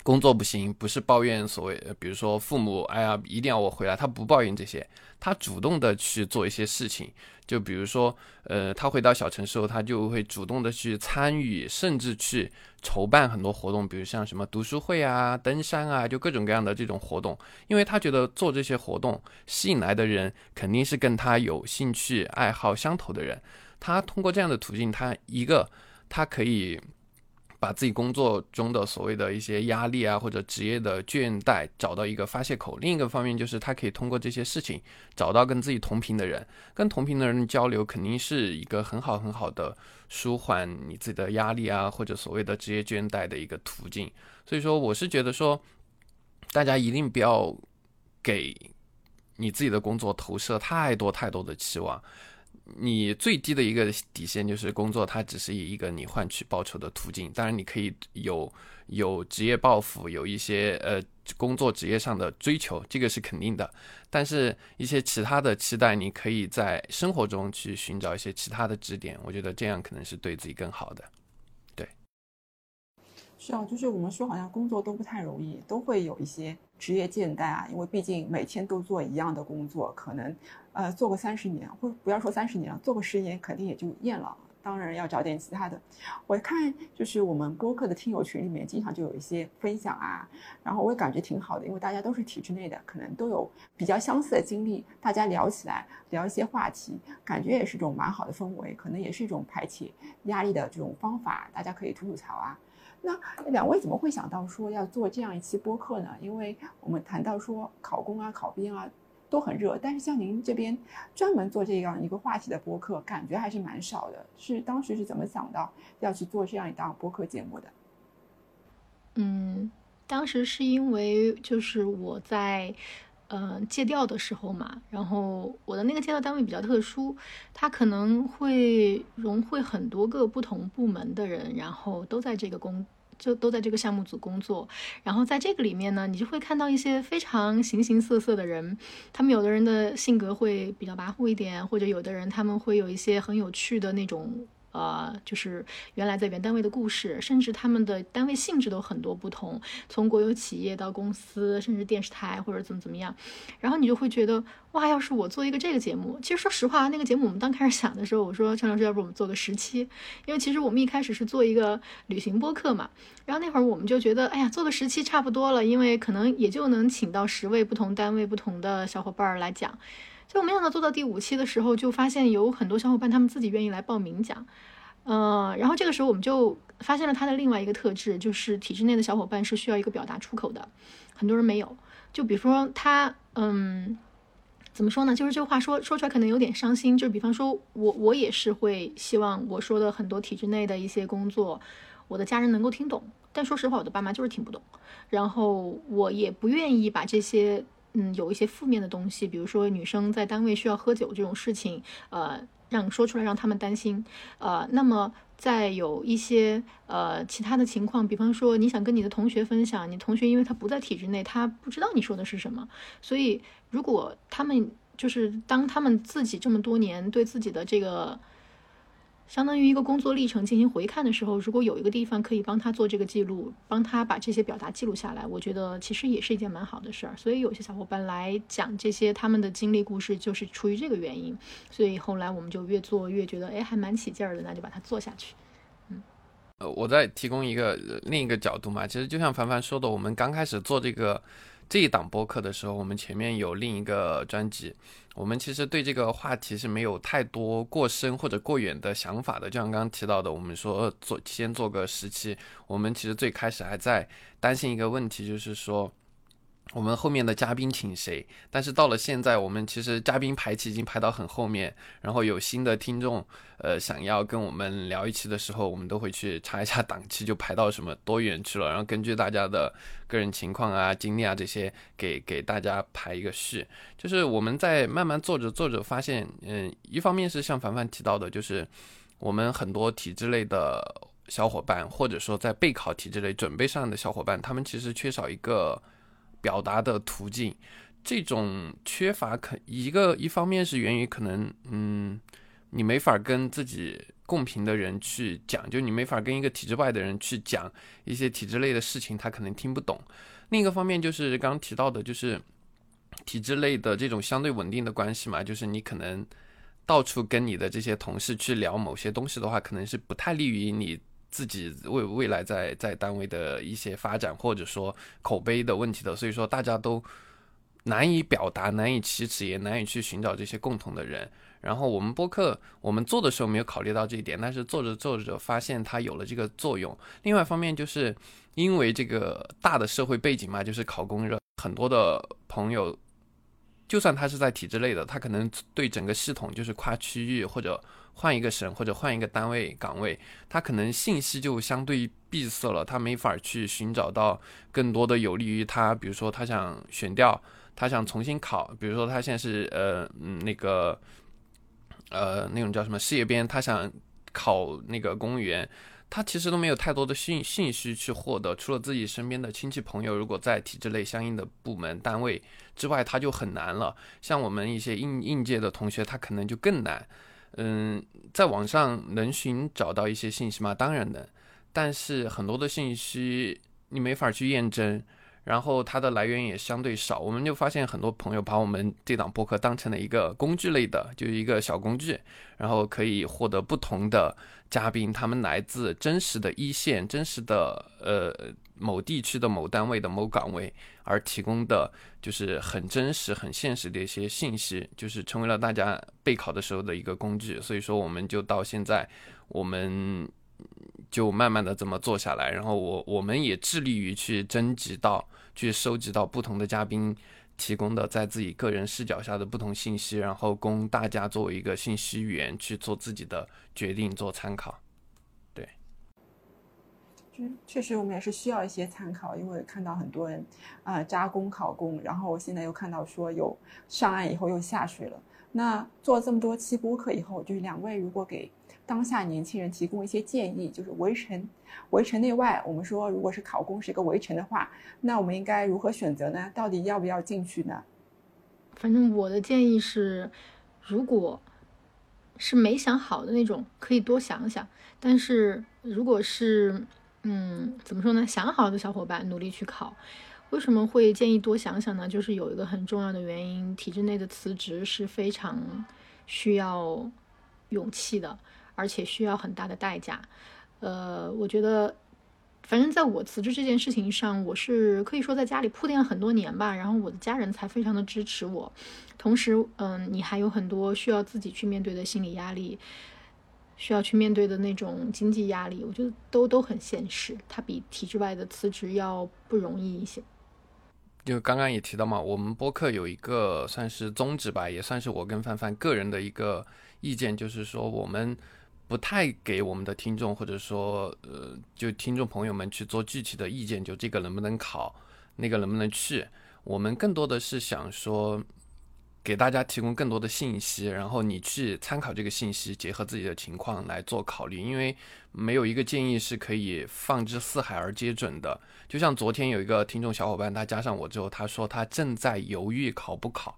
工作不行，不是抱怨所谓，比如说父母，哎呀，一定要我回来，他不抱怨这些。他主动的去做一些事情，就比如说，呃，他回到小城市后，他就会主动的去参与，甚至去筹办很多活动，比如像什么读书会啊、登山啊，就各种各样的这种活动。因为他觉得做这些活动吸引来的人肯定是跟他有兴趣爱好相投的人。他通过这样的途径，他一个他可以。把自己工作中的所谓的一些压力啊，或者职业的倦怠找到一个发泄口。另一个方面就是他可以通过这些事情找到跟自己同频的人，跟同频的人交流肯定是一个很好很好的舒缓你自己的压力啊，或者所谓的职业倦怠的一个途径。所以说，我是觉得说，大家一定不要给你自己的工作投射太多太多的期望。你最低的一个底线就是工作，它只是以一个你换取报酬的途径。当然，你可以有有职业抱负，有一些呃工作职业上的追求，这个是肯定的。但是，一些其他的期待，你可以在生活中去寻找一些其他的支点。我觉得这样可能是对自己更好的。对，是啊，就是我们说，好像工作都不太容易，都会有一些职业倦怠啊，因为毕竟每天都做一样的工作，可能。呃，做个三十年，或不要说三十年了，做个十年肯定也就厌了。当然要找点其他的。我看就是我们播客的听友群里面，经常就有一些分享啊，然后我也感觉挺好的，因为大家都是体制内的，可能都有比较相似的经历，大家聊起来，聊一些话题，感觉也是一种蛮好的氛围，可能也是一种排解压力的这种方法，大家可以吐吐槽啊。那两位怎么会想到说要做这样一期播客呢？因为我们谈到说考公啊、考编啊。都很热，但是像您这边专门做这样一个话题的播客，感觉还是蛮少的。是当时是怎么想到要去做这样一档播客节目的？嗯，当时是因为就是我在呃借调的时候嘛，然后我的那个借调单位比较特殊，它可能会融汇很多个不同部门的人，然后都在这个工。就都在这个项目组工作，然后在这个里面呢，你就会看到一些非常形形色色的人，他们有的人的性格会比较跋扈一点，或者有的人他们会有一些很有趣的那种。呃，就是原来在原单位的故事，甚至他们的单位性质都很多不同，从国有企业到公司，甚至电视台或者怎么怎么样，然后你就会觉得，哇，要是我做一个这个节目，其实说实话，那个节目我们刚开始想的时候，我说陈老师，要不我们做个十期，因为其实我们一开始是做一个旅行播客嘛，然后那会儿我们就觉得，哎呀，做个十期差不多了，因为可能也就能请到十位不同单位不同的小伙伴来讲。就没想到做到第五期的时候，就发现有很多小伙伴他们自己愿意来报名讲，嗯，然后这个时候我们就发现了他的另外一个特质，就是体制内的小伙伴是需要一个表达出口的，很多人没有。就比如说他，嗯，怎么说呢？就是这话说说出来可能有点伤心。就是比方说我，我也是会希望我说的很多体制内的一些工作，我的家人能够听懂。但说实话，我的爸妈就是听不懂。然后我也不愿意把这些。嗯，有一些负面的东西，比如说女生在单位需要喝酒这种事情，呃，让说出来让他们担心，呃，那么再有一些呃其他的情况，比方说你想跟你的同学分享，你同学因为他不在体制内，他不知道你说的是什么，所以如果他们就是当他们自己这么多年对自己的这个。相当于一个工作历程进行回看的时候，如果有一个地方可以帮他做这个记录，帮他把这些表达记录下来，我觉得其实也是一件蛮好的事儿。所以有些小伙伴来讲这些他们的经历故事，就是出于这个原因。所以后来我们就越做越觉得，哎，还蛮起劲儿的，那就把它做下去。嗯，呃，我再提供一个另一个角度嘛，其实就像凡凡说的，我们刚开始做这个这一档播客的时候，我们前面有另一个专辑。我们其实对这个话题是没有太多过深或者过远的想法的，就像刚刚提到的，我们说做先做个时期，我们其实最开始还在担心一个问题，就是说。我们后面的嘉宾请谁？但是到了现在，我们其实嘉宾排期已经排到很后面，然后有新的听众，呃，想要跟我们聊一期的时候，我们都会去查一下档期，就排到什么多远去了，然后根据大家的个人情况啊、经历啊这些，给给大家排一个序。就是我们在慢慢做着做着，发现，嗯，一方面是像凡凡提到的，就是我们很多体制类的小伙伴，或者说在备考体制类准备上的小伙伴，他们其实缺少一个。表达的途径，这种缺乏可一个一方面是源于可能，嗯，你没法跟自己共频的人去讲，就你没法跟一个体制外的人去讲一些体制类的事情，他可能听不懂。另一个方面就是刚刚提到的，就是体制类的这种相对稳定的关系嘛，就是你可能到处跟你的这些同事去聊某些东西的话，可能是不太利于你。自己未未来在在单位的一些发展，或者说口碑的问题的，所以说大家都难以表达，难以启齿，也难以去寻找这些共同的人。然后我们播客，我们做的时候没有考虑到这一点，但是做着做着发现它有了这个作用。另外一方面，就是因为这个大的社会背景嘛，就是考公热，很多的朋友，就算他是在体制内的，他可能对整个系统就是跨区域或者。换一个省或者换一个单位岗位，他可能信息就相对闭塞了，他没法去寻找到更多的有利于他，比如说他想选调，他想重新考，比如说他现在是呃嗯那个呃那种叫什么事业编，他想考那个公务员。他其实都没有太多的信信息去获得，除了自己身边的亲戚朋友，如果在体制内相应的部门单位之外，他就很难了。像我们一些应应届的同学，他可能就更难。嗯，在网上能寻找到一些信息吗？当然能，但是很多的信息你没法去验证。然后它的来源也相对少，我们就发现很多朋友把我们这档播客当成了一个工具类的，就是一个小工具，然后可以获得不同的嘉宾，他们来自真实的一线、真实的呃某地区的某单位的某岗位而提供的，就是很真实、很现实的一些信息，就是成为了大家备考的时候的一个工具。所以说，我们就到现在，我们。就慢慢的这么做下来，然后我我们也致力于去征集到、去收集到不同的嘉宾提供的在自己个人视角下的不同信息，然后供大家作为一个信息源去做自己的决定、做参考。确实我们也是需要一些参考，因为看到很多人啊扎工考公，然后现在又看到说有上岸以后又下水了。那做了这么多期播客以后，就是两位如果给。当下年轻人提供一些建议，就是围城，围城内外。我们说，如果是考公是一个围城的话，那我们应该如何选择呢？到底要不要进去呢？反正我的建议是，如果是没想好的那种，可以多想想；但是如果是，嗯，怎么说呢？想好的小伙伴努力去考。为什么会建议多想想呢？就是有一个很重要的原因，体制内的辞职是非常需要勇气的。而且需要很大的代价，呃，我觉得，反正在我辞职这件事情上，我是可以说在家里铺垫了很多年吧，然后我的家人才非常的支持我。同时，嗯，你还有很多需要自己去面对的心理压力，需要去面对的那种经济压力，我觉得都都很现实，它比体制外的辞职要不容易一些。就刚刚也提到嘛，我们播客有一个算是宗旨吧，也算是我跟范范个人的一个意见，就是说我们。不太给我们的听众，或者说，呃，就听众朋友们去做具体的意见，就这个能不能考，那个能不能去？我们更多的是想说，给大家提供更多的信息，然后你去参考这个信息，结合自己的情况来做考虑。因为没有一个建议是可以放之四海而皆准的。就像昨天有一个听众小伙伴，他加上我之后，他说他正在犹豫考不考，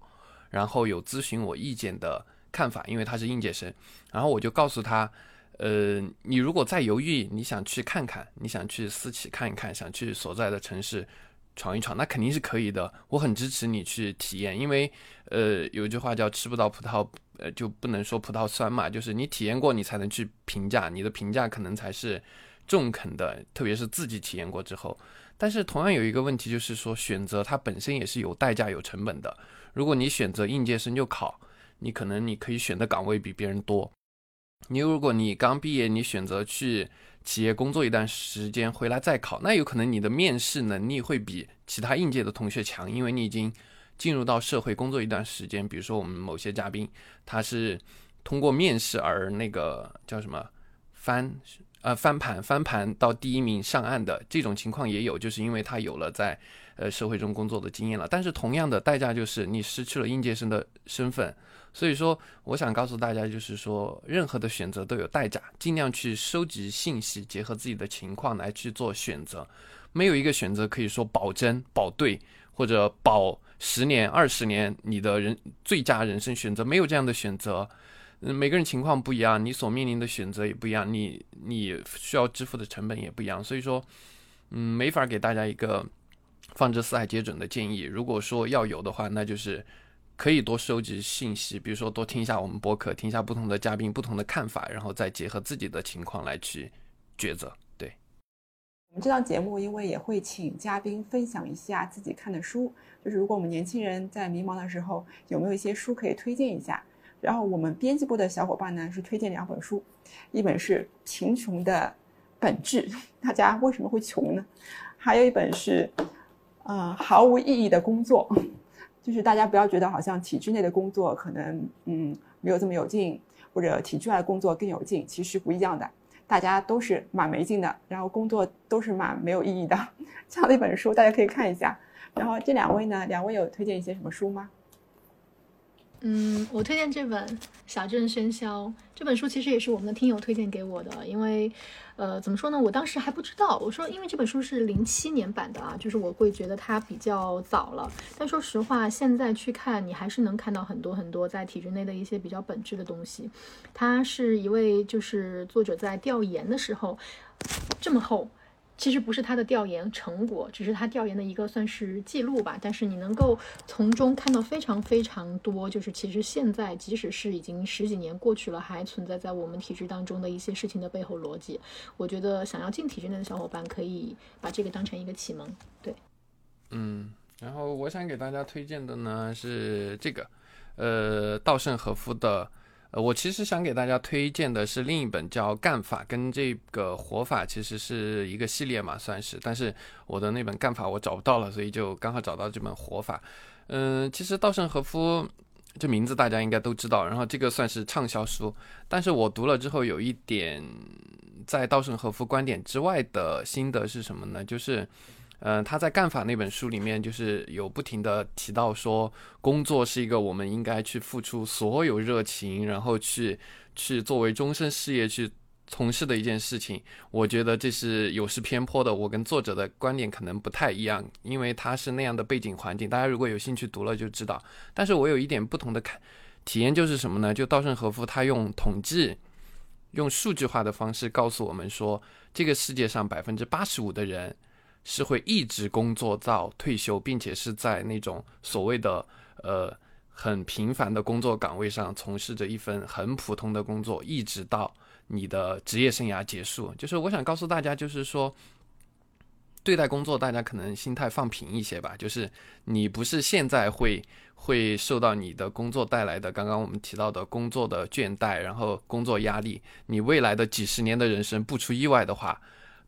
然后有咨询我意见的。看法，因为他是应届生，然后我就告诉他，呃，你如果再犹豫，你想去看看，你想去私企看一看，想去所在的城市闯一闯，那肯定是可以的。我很支持你去体验，因为，呃，有一句话叫吃不到葡萄，呃，就不能说葡萄酸嘛，就是你体验过，你才能去评价，你的评价可能才是中肯的，特别是自己体验过之后。但是同样有一个问题，就是说选择它本身也是有代价、有成本的。如果你选择应届生就考。你可能你可以选的岗位比别人多。你如果你刚毕业，你选择去企业工作一段时间，回来再考，那有可能你的面试能力会比其他应届的同学强，因为你已经进入到社会工作一段时间。比如说我们某些嘉宾，他是通过面试而那个叫什么翻呃翻盘翻盘到第一名上岸的这种情况也有，就是因为他有了在呃社会中工作的经验了。但是同样的代价就是你失去了应届生的身份。所以说，我想告诉大家，就是说，任何的选择都有代价，尽量去收集信息，结合自己的情况来去做选择。没有一个选择可以说保真、保对或者保十年、二十年你的人最佳人生选择，没有这样的选择。嗯，每个人情况不一样，你所面临的选择也不一样，你你需要支付的成本也不一样。所以说，嗯，没法给大家一个放之四海皆准的建议。如果说要有的话，那就是。可以多收集信息，比如说多听一下我们播客，听一下不同的嘉宾不同的看法，然后再结合自己的情况来去抉择。对，我们这档节目因为也会请嘉宾分享一下自己看的书，就是如果我们年轻人在迷茫的时候有没有一些书可以推荐一下。然后我们编辑部的小伙伴呢是推荐两本书，一本是《贫穷的本质》，大家为什么会穷呢？还有一本是，呃，毫无意义的工作。就是大家不要觉得好像体制内的工作可能嗯没有这么有劲，或者体制外的工作更有劲，其实不一样的，大家都是蛮没劲的，然后工作都是蛮没有意义的，这样的一本书大家可以看一下。然后这两位呢，两位有推荐一些什么书吗？嗯，我推荐这本《小镇喧嚣》这本书，其实也是我们的听友推荐给我的。因为，呃，怎么说呢？我当时还不知道。我说，因为这本书是零七年版的啊，就是我会觉得它比较早了。但说实话，现在去看，你还是能看到很多很多在体制内的一些比较本质的东西。它是一位就是作者在调研的时候，这么厚。其实不是他的调研成果，只是他调研的一个算是记录吧。但是你能够从中看到非常非常多，就是其实现在即使是已经十几年过去了，还存在在我们体制当中的一些事情的背后逻辑。我觉得想要进体制内的小伙伴可以把这个当成一个启蒙。对，嗯，然后我想给大家推荐的呢是这个，呃，稻盛和夫的。呃，我其实想给大家推荐的是另一本叫《干法》，跟这个《活法》其实是一个系列嘛，算是。但是我的那本《干法》我找不到了，所以就刚好找到这本《活法》。嗯，其实稻盛和夫这名字大家应该都知道，然后这个算是畅销书。但是我读了之后有一点在稻盛和夫观点之外的心得是什么呢？就是。嗯，他在《干法》那本书里面，就是有不停的提到说，工作是一个我们应该去付出所有热情，然后去去作为终身事业去从事的一件事情。我觉得这是有失偏颇的。我跟作者的观点可能不太一样，因为他是那样的背景环境。大家如果有兴趣读了就知道。但是我有一点不同的看体验，就是什么呢？就稻盛和夫他用统计、用数据化的方式告诉我们说，这个世界上百分之八十五的人。是会一直工作到退休，并且是在那种所谓的呃很平凡的工作岗位上从事着一份很普通的工作，一直到你的职业生涯结束。就是我想告诉大家，就是说对待工作，大家可能心态放平一些吧。就是你不是现在会会受到你的工作带来的刚刚我们提到的工作的倦怠，然后工作压力，你未来的几十年的人生不出意外的话。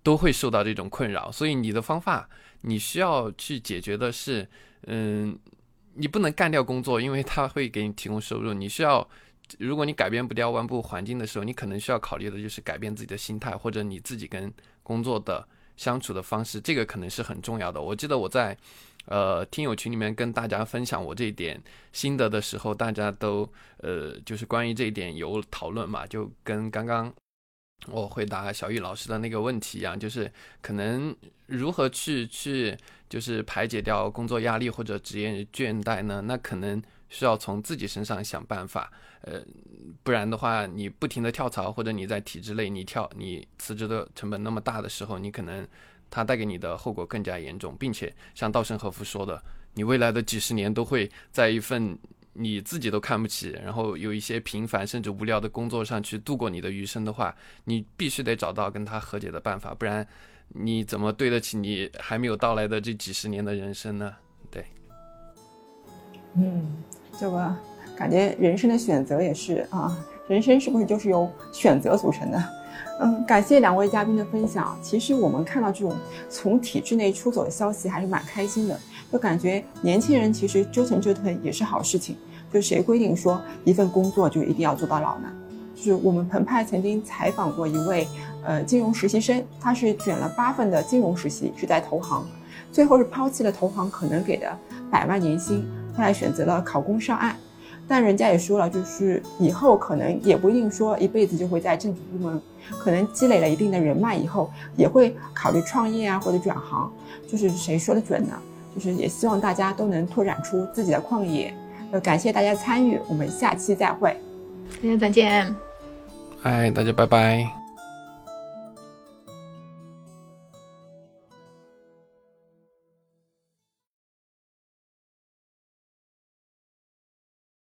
都会受到这种困扰，所以你的方法，你需要去解决的是，嗯，你不能干掉工作，因为它会给你提供收入。你需要，如果你改变不掉外部环境的时候，你可能需要考虑的就是改变自己的心态，或者你自己跟工作的相处的方式，这个可能是很重要的。我记得我在，呃，听友群里面跟大家分享我这一点心得的时候，大家都，呃，就是关于这一点有讨论嘛，就跟刚刚。我回答小玉老师的那个问题一样，就是可能如何去去就是排解掉工作压力或者职业倦怠呢？那可能需要从自己身上想办法，呃，不然的话，你不停的跳槽或者你在体制内你跳你辞职的成本那么大的时候，你可能它带给你的后果更加严重，并且像稻盛和夫说的，你未来的几十年都会在一份。你自己都看不起，然后有一些平凡甚至无聊的工作上去度过你的余生的话，你必须得找到跟他和解的办法，不然你怎么对得起你还没有到来的这几十年的人生呢？对，嗯，这个感觉人生的选择也是啊，人生是不是就是由选择组成的？嗯，感谢两位嘉宾的分享。其实我们看到这种从体制内出走的消息，还是蛮开心的。就感觉年轻人其实折腾折腾也是好事情。就谁规定说一份工作就一定要做到老呢？就是我们澎湃曾经采访过一位呃金融实习生，他是卷了八份的金融实习，是在投行，最后是抛弃了投行可能给的百万年薪，后来选择了考公上岸。但人家也说了，就是以后可能也不一定说一辈子就会在政府部门，可能积累了一定的人脉以后，也会考虑创业啊或者转行。就是谁说的准呢？就是也希望大家都能拓展出自己的旷野。呃，感谢大家参与，我们下期再会，大家再见。嗨，大家拜拜。